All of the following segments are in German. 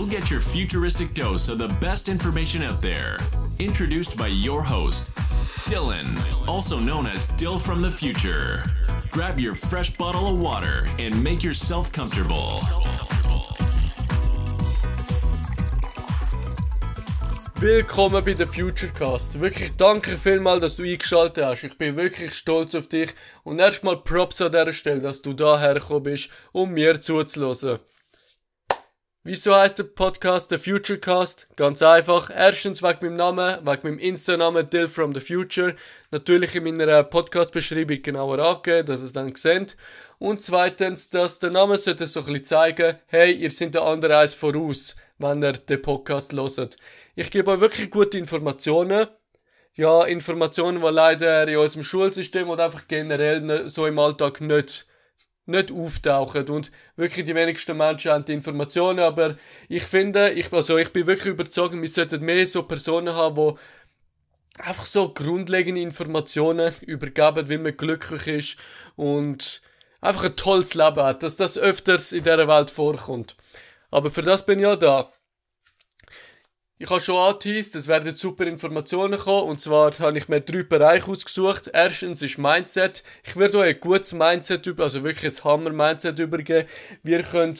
you'll get your futuristic dose of the best information out there. Introduced by your host, Dylan, also known as Dill from the Future. Grab your fresh bottle of water and make yourself comfortable. Willkommen bei der Futurecast. Wirklich danke vielmals, dass du eingeschaltet hast. Ich bin wirklich stolz auf dich und erstmal Props an dieser Stelle, dass du da hergekommen bist, um mir zuzuhören. Wieso heißt der Podcast der Futurecast? Ganz einfach. Erstens wegen meinem Namen, wegen meinem Insta-Namen Dill from the Future. Natürlich in meiner Podcast-Beschreibung genauer angegeben, dass ihr es dann seht. Und zweitens, dass der Name so ein bisschen zeigen, hey, ihr seid der andere eins voraus, wenn ihr den Podcast hört. Ich gebe euch wirklich gute Informationen. Ja, Informationen, die leider in unserem Schulsystem oder einfach generell so im Alltag nicht nicht auftauchen und wirklich die wenigsten Menschen haben die Informationen, aber ich finde, ich, also ich bin wirklich überzeugt, wir sollten mehr so Personen haben, die einfach so grundlegende Informationen übergeben, wie man glücklich ist und einfach ein tolles Leben hat, dass das öfters in dieser Welt vorkommt. Aber für das bin ich ja da. Ich habe schon angeteased, es werden super Informationen kommen. Und zwar habe ich mir drei Bereiche ausgesucht. Erstens ist Mindset. Ich werde euch ein gutes Mindset über, also wirklich ein Hammer-Mindset übergeben. Wir können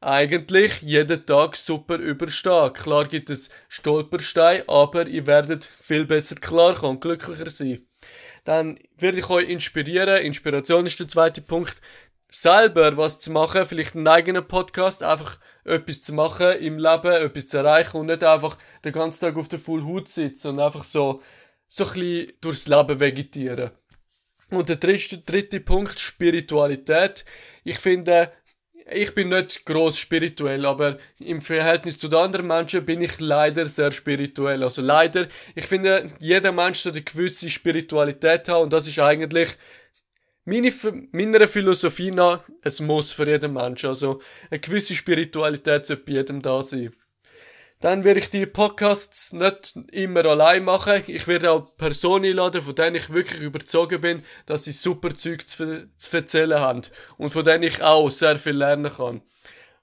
eigentlich jeden Tag super überstehen. Klar gibt es Stolpersteine, aber ihr werdet viel besser klarkommen und glücklicher sein. Dann werde ich euch inspirieren. Inspiration ist der zweite Punkt selber was zu machen, vielleicht einen eigenen Podcast, einfach etwas zu machen im Leben, etwas zu erreichen und nicht einfach den ganzen Tag auf der Full Hut sitzen und einfach so, so ein bisschen durchs Leben vegetieren. Und der dritte, dritte Punkt, Spiritualität. Ich finde, ich bin nicht groß spirituell, aber im Verhältnis zu den anderen Menschen bin ich leider sehr spirituell. Also leider, ich finde, jeder Mensch sollte eine gewisse Spiritualität haben und das ist eigentlich meine, meiner Philosophie nach ein Muss für jeden Menschen. Also eine gewisse Spiritualität sollte bei jedem da sein. Dann werde ich die Podcasts nicht immer allein machen. Ich werde auch Personen einladen, von denen ich wirklich überzeugt bin, dass sie super Zeug zu, zu erzählen haben. Und von denen ich auch sehr viel lernen kann.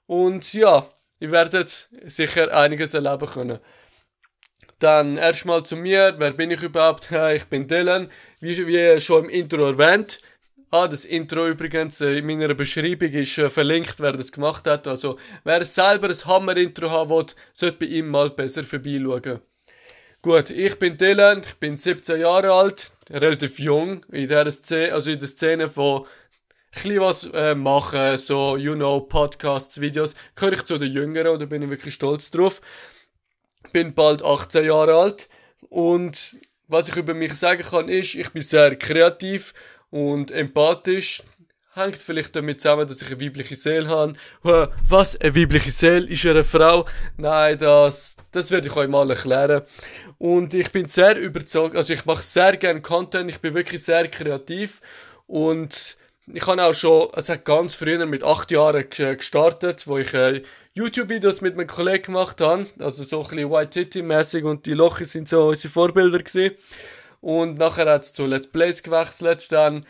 Und ja, ihr werdet sicher einiges erleben können. Dann erstmal zu mir. Wer bin ich überhaupt? Ich bin Dylan. Wie, wie schon im Intro erwähnt, Ah, das Intro übrigens äh, in meiner Beschreibung ist äh, verlinkt, wer das gemacht hat. Also, wer selber ein Hammer-Intro haben will, sollte bei ihm mal besser vorbeischauen. Gut, ich bin Dylan, ich bin 17 Jahre alt, relativ jung in der Szene, also in der Szene von ein was äh, machen, so, you know, Podcasts, Videos, gehöre ich zu den Jüngeren da bin ich wirklich stolz drauf. Bin bald 18 Jahre alt und was ich über mich sagen kann ist, ich bin sehr kreativ und empathisch hängt vielleicht damit zusammen, dass ich eine weibliche Seele habe. Was? Eine weibliche Seele? Ist eine Frau? Nein, das, das werde ich euch mal erklären. Und ich bin sehr überzeugt, also ich mache sehr gerne Content, ich bin wirklich sehr kreativ und ich habe auch schon, es hat ganz früher mit acht Jahren gestartet, wo ich äh, YouTube-Videos mit meinem Kollegen gemacht habe, also so ein bisschen White Titty-mäßig und die Lochi sind so unsere Vorbilder gewesen. Und nachher hat es zu Let's Plays gewechselt, dann,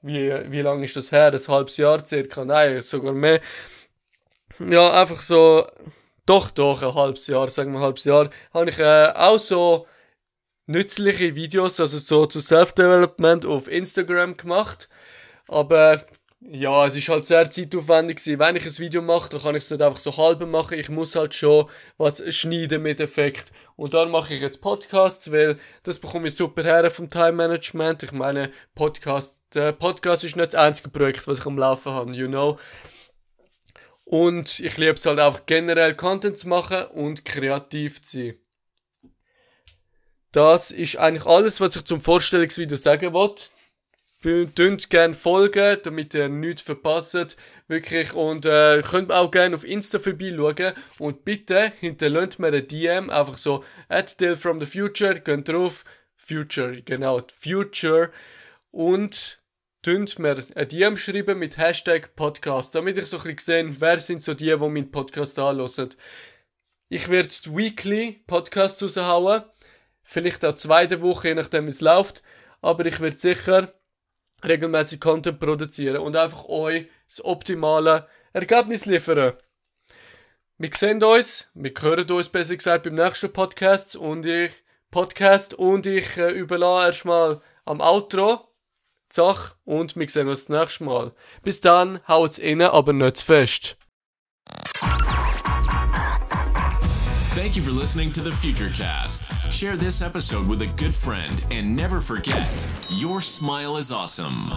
wie, wie lange ist das her? Ein halbes Jahr circa? Nein, sogar mehr. Ja, einfach so, doch, doch, ein halbes Jahr, sagen wir ein halbes Jahr, habe ich äh, auch so nützliche Videos, also so zu Self-Development auf Instagram gemacht. Aber ja, es ist halt sehr zeitaufwendig gewesen. Wenn ich ein Video mache, dann kann ich es nicht einfach so halb machen. Ich muss halt schon was schneiden mit Effekt. Und dann mache ich jetzt Podcasts, weil das bekomme ich super her vom Time Management. Ich meine, Podcast, äh, Podcast ist nicht das einzige Projekt, was ich am Laufen habe, you know. Und ich liebe es halt auch generell Content zu machen und kreativ zu sein. Das ist eigentlich alles, was ich zum Vorstellungsvideo sagen wollte. Tönt gerne folgen, damit ihr nichts verpasst. Wirklich. Und äh, könnt auch gerne auf Insta vorbeischauen. Und bitte hinterlasst mir eine DM. Einfach so, at Dill from the Future. Geht drauf. Future, genau. Future. Und tönt mir eine DM schreiben mit Hashtag Podcast. Damit ich so ein bisschen sehe, wer sind so die, die meinen Podcast anhören. Ich werde weekly Podcasts raushauen. Vielleicht auch zweite Woche, je nachdem wie es läuft. Aber ich werde sicher regelmäßig Content produzieren und einfach euch das optimale Ergebnis liefern. wir sehen uns, wir hören uns besser gesagt beim nächsten Podcast und ich, Podcast und ich äh, überlasse erstmal am Outro die Sache und wir sehen uns das nächste Mal. Bis dann, haut's inne, aber nicht zu fest. Thank you for listening to the Futurecast. Share this episode with a good friend and never forget your smile is awesome.